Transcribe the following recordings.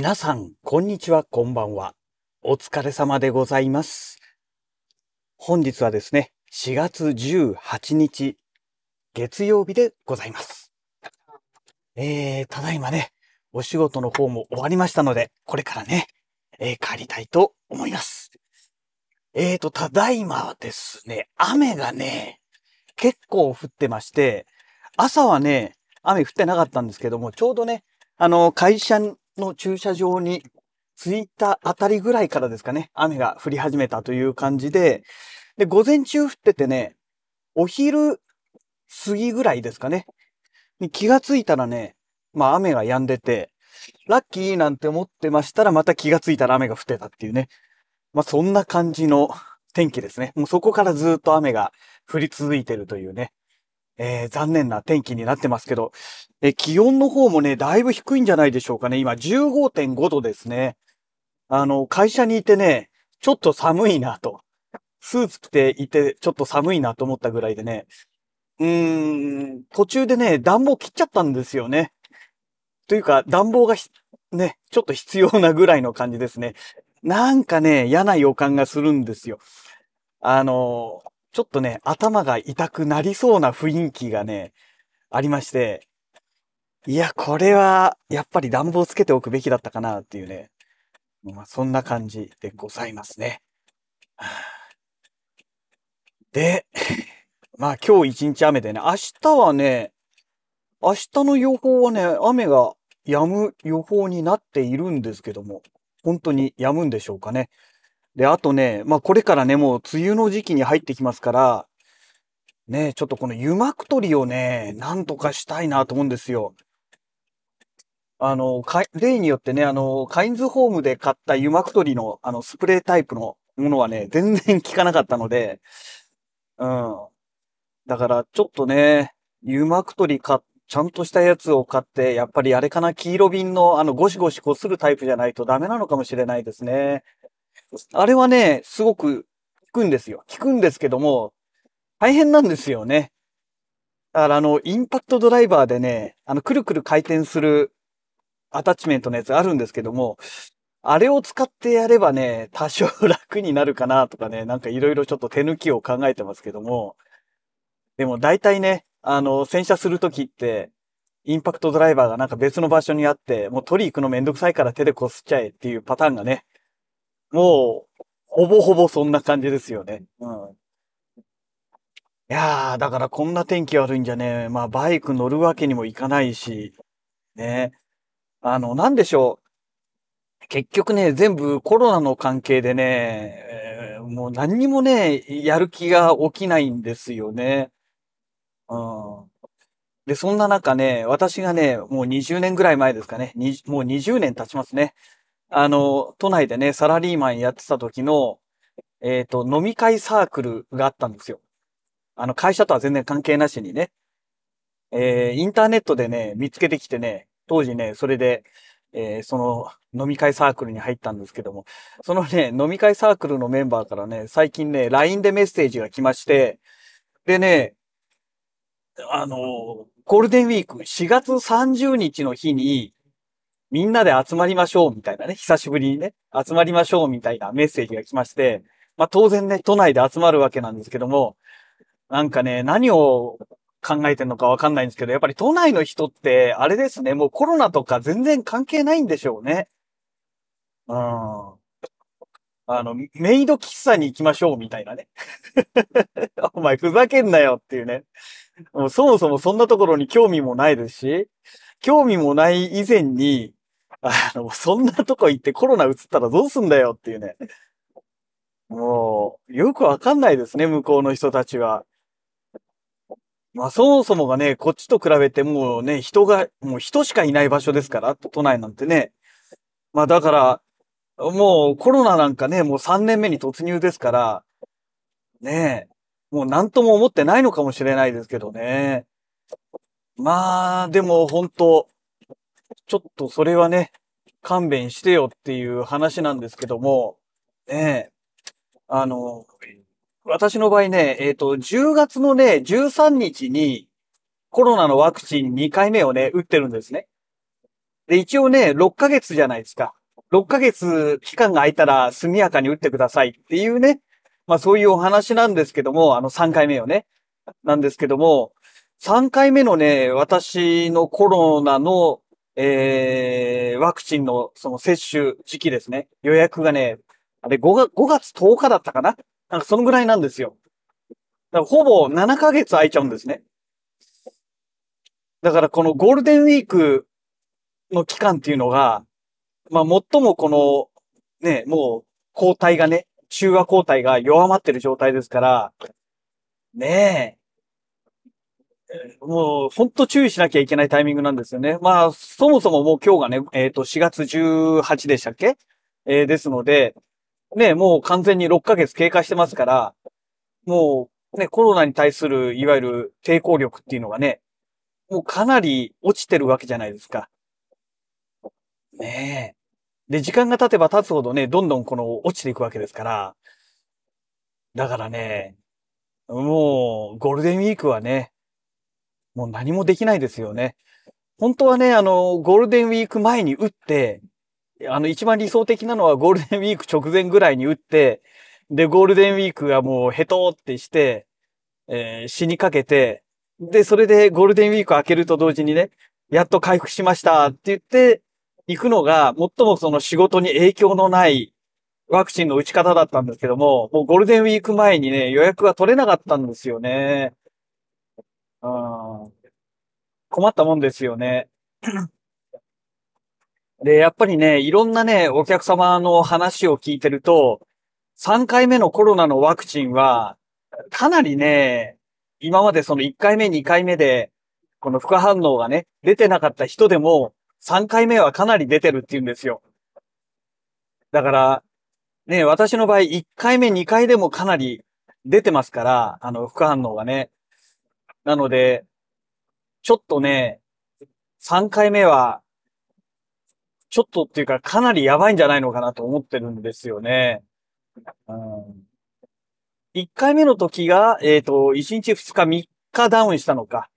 皆さん、こんにちは、こんばんは。お疲れ様でございます。本日はですね、4月18日、月曜日でございます。えー、ただいまね、お仕事の方も終わりましたので、これからね、えー帰りたいと思います。えーと、ただいまですね、雨がね、結構降ってまして、朝はね、雨降ってなかったんですけども、ちょうどね、あの、会社の駐車場に着いたあたりぐらいからですかね、雨が降り始めたという感じで、で、午前中降っててね、お昼過ぎぐらいですかね、に気がついたらね、まあ雨が止んでて、ラッキーなんて思ってましたらまた気がついたら雨が降ってたっていうね。まあそんな感じの天気ですね。もうそこからずっと雨が降り続いてるというね。えー残念な天気になってますけど、え、気温の方もね、だいぶ低いんじゃないでしょうかね。今15.5度ですね。あの、会社にいてね、ちょっと寒いなと。スーツ着ていて、ちょっと寒いなと思ったぐらいでね。うーん、途中でね、暖房切っちゃったんですよね。というか、暖房がね、ちょっと必要なぐらいの感じですね。なんかね、嫌な予感がするんですよ。あの、ちょっとね、頭が痛くなりそうな雰囲気がね、ありまして、いや、これは、やっぱり暖房つけておくべきだったかなっていうね。まあ、そんな感じでございますね。で、まあ今日一日雨でね、明日はね、明日の予報はね、雨が止む予報になっているんですけども、本当に止むんでしょうかね。で、あとね、まあこれからね、もう梅雨の時期に入ってきますから、ね、ちょっとこの油膜取りをね、なんとかしたいなと思うんですよ。あの、か例によってね、あの、カインズホームで買った油膜取りの、あの、スプレータイプのものはね、全然効かなかったので、うん。だから、ちょっとね、油膜取り買、ちゃんとしたやつを買って、やっぱりあれかな、黄色瓶の、あの、ゴシゴシこするタイプじゃないとダメなのかもしれないですね。あれはね、すごく効くんですよ。効くんですけども、大変なんですよね。だからあの、インパクトドライバーでね、あの、くるくる回転するアタッチメントのやつあるんですけども、あれを使ってやればね、多少楽になるかなとかね、なんかいろいろちょっと手抜きを考えてますけども、でも大体ね、あの、洗車するときって、インパクトドライバーがなんか別の場所にあって、もう取り行くのめんどくさいから手でこすっちゃえっていうパターンがね、もう、ほぼほぼそんな感じですよね。うん。いやー、だからこんな天気悪いんじゃね、まあバイク乗るわけにもいかないし、ね。あの、なんでしょう。結局ね、全部コロナの関係でね、えーもう何にもね、やる気が起きないんですよね。うん。で、そんな中ね、私がね、もう20年ぐらい前ですかね、もう20年経ちますね。あの、都内でね、サラリーマンやってた時の、えっ、と、飲み会サークルがあったんですよ。あの、会社とは全然関係なしにね。えーインターネットでね、見つけてきてね、当時ね、それで、えーその飲み会サークルに入ったんですけども、そのね、飲み会サークルのメンバーからね、最近ね、LINE でメッセージが来まして、でね、あの、ゴールデンウィーク4月30日の日に、みんなで集まりましょうみたいなね、久しぶりにね、集まりましょうみたいなメッセージが来まして、まあ当然ね、都内で集まるわけなんですけども、なんかね、何を考えてんのかわかんないんですけど、やっぱり都内の人って、あれですね、もうコロナとか全然関係ないんでしょうね。うん。あの、メイド喫茶に行きましょうみたいなね。お前ふざけんなよっていうね。もうそもそもそんなところに興味もないですし、興味もない以前に、あの、そんなとこ行ってコロナ移ったらどうすんだよっていうね。もう、よくわかんないですね、向こうの人たちは。まあ、そもそもがね、こっちと比べてもうね、人が、もう人しかいない場所ですから、都内なんてね。まあ、だから、もうコロナなんかね、もう3年目に突入ですから、ねえ、もう何とも思ってないのかもしれないですけどね。まあ、でも本当ちょっとそれはね、勘弁してよっていう話なんですけども、ねえ、あの、私の場合ね、えっ、と、10月のね、13日にコロナのワクチン2回目をね、打ってるんですね。で、一応ね、6ヶ月じゃないですか。6ヶ月期間が空いたら速やかに打ってくださいっていうね、まあそういうお話なんですけども、あの3回目をね、なんですけども、3回目のね、私のコロナの、えー、ワクチンのその接種時期ですね。予約がね、あれ5月 ,5 月10日だったかな？なんかそのぐらいなんですよ。だからほぼ7ヶ月空いちゃうんですね。だからこのゴールデンウィークの期間っていうのが、まあ最もこの、ね、もう抗体がね、中和抗体が弱まってる状態ですから、ねえ、もう、ほんと注意しなきゃいけないタイミングなんですよね。まあ、そもそももう今日がね、えっ、ー、と、4月18でしたっけ？えー、ですので、ね、もう完全に6ヶ月経過してますから、もう、ね、コロナに対する、いわゆる抵抗力っていうのがね、もうかなり落ちてるわけじゃないですか。ねえ。で、時間が経てば経つほどね、どんどんこの落ちていくわけですから。だからね、もう、ゴールデンウィークはね、もう何もできないですよね。本当はね、あの、ゴールデンウィーク前に打って、あの、一番理想的なのはゴールデンウィーク直前ぐらいに打って、で、ゴールデンウィークがもうヘトーってして、えー、死にかけて、で、それでゴールデンウィーク明けると同時にね、やっと回復しましたって言って、行くのが、最もその仕事に影響のないワクチンの打ち方だったんですけども、もうゴールデンウィーク前にね、予約が取れなかったんですよね。うん、困ったもんですよね。で、やっぱりね、いろんなね、お客様の話を聞いてると、3回目のコロナのワクチンは、かなりね、今までその1回目、2回目で、この副反応がね、出てなかった人でも、3回目はかなり出てるって言うんですよ。だから、ね、私の場合、1回目、2回でもかなり出てますから、あの、副反応がね。なので、ちょっとね、3回目は、ちょっとっていうか、かなりやばいんじゃないのかなと思ってるんですよね。うん、1回目の時が、えっ、ー、と、1日2日3日ダウンしたのか。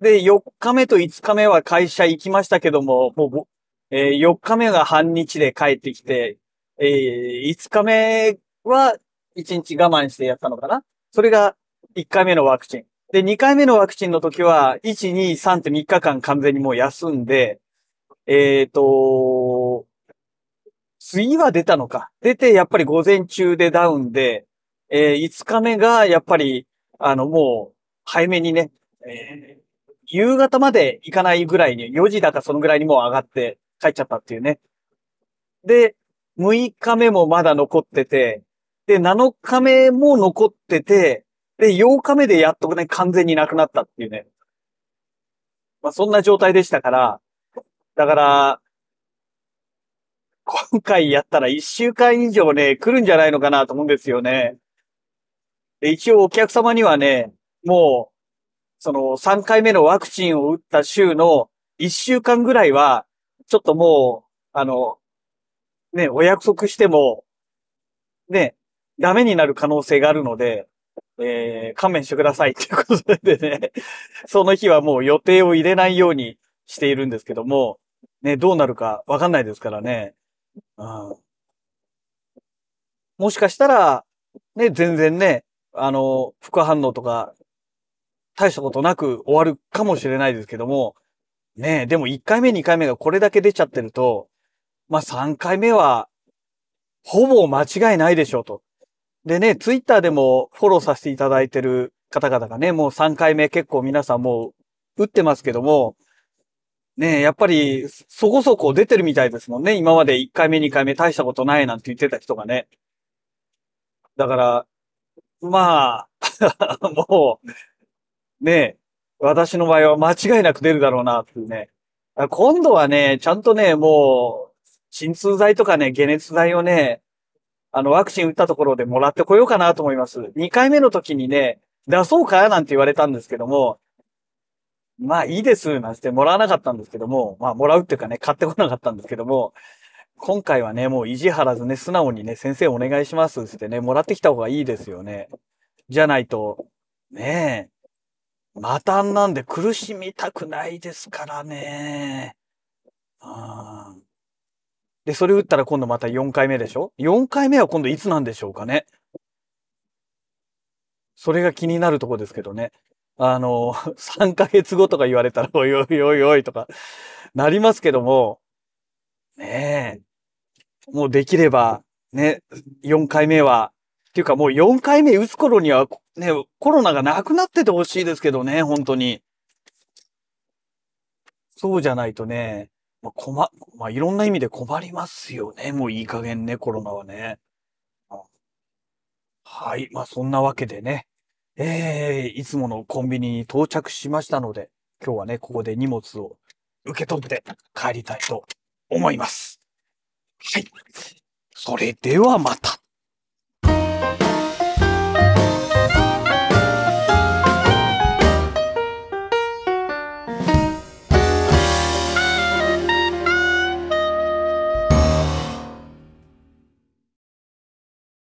で、4日目と5日目は会社行きましたけども、もう、えー、4日目が半日で帰ってきて、えー、5日目は1日我慢してやったのかなそれが1回目のワクチン。で、2回目のワクチンの時は、1、2、3って3日間完全にもう休んで、えっ、ー、と、次は出たのか。出て、やっぱり午前中でダウンで、えー、5日目が、やっぱり、あの、もう、早めにね、えー、夕方まで行かないぐらいに、4時だかそのぐらいにもう上がって帰っちゃったっていうね。で、6日目もまだ残ってて、で、7日目も残ってて、で、8日目でやっとね、完全になくなったっていうね。まあ、そんな状態でしたから、だから、今回やったら1週間以上ね、来るんじゃないのかなと思うんですよね。で、一応お客様にはね、もう、その3回目のワクチンを打った週の1週間ぐらいは、ちょっともう、あの、ね、お約束しても、ね、ダメになる可能性があるので、えー、勘弁してくださいっていうことでね、その日はもう予定を入れないようにしているんですけども、ね、どうなるかわかんないですからね。うん、もしかしたら、ね、全然ね、あの、副反応とか大したことなく終わるかもしれないですけども、ね、でも1回目2回目がこれだけ出ちゃってると、まあ3回目は、ほぼ間違いないでしょうと。でね、ツイッターでもフォローさせていただいてる方々がね、もう3回目結構皆さんもう打ってますけども、ね、やっぱりそこそこ出てるみたいですもんね。今まで1回目2回目大したことないなんて言ってた人がね。だから、まあ、もう、ね、私の場合は間違いなく出るだろうな、っていうね。今度はね、ちゃんとね、もう、鎮痛剤とかね、解熱剤をね、あの、ワクチン打ったところでもらってこようかなと思います。2回目の時にね、出そうかなんて言われたんですけども、まあいいです、なんてもらわなかったんですけども、まあもらうっていうかね、買ってこなかったんですけども、今回はね、もう意地張らずね、素直にね、先生お願いしますってね、もらってきた方がいいですよね。じゃないと、ねえ、またんなんで苦しみたくないですからね。あーで、それ打ったら今度また4回目でしょ ?4 回目は今度いつなんでしょうかね？それが気になるとこですけどね。あの、3ヶ月後とか言われたら、おいおいおいおいとか、なりますけども、ねえ、もうできれば、ね、4回目は、っていうかもう4回目打つ頃には、ね、コロナがなくなっててほしいですけどね、本当に。そうじゃないとね、まこま、まあ、いろんな意味で困りますよね。もういい加減ね、コロナはね。はい。ま、そんなわけでね。えー、いつものコンビニに到着しましたので、今日はね、ここで荷物を受け取って帰りたいと思います。はい。それではまた。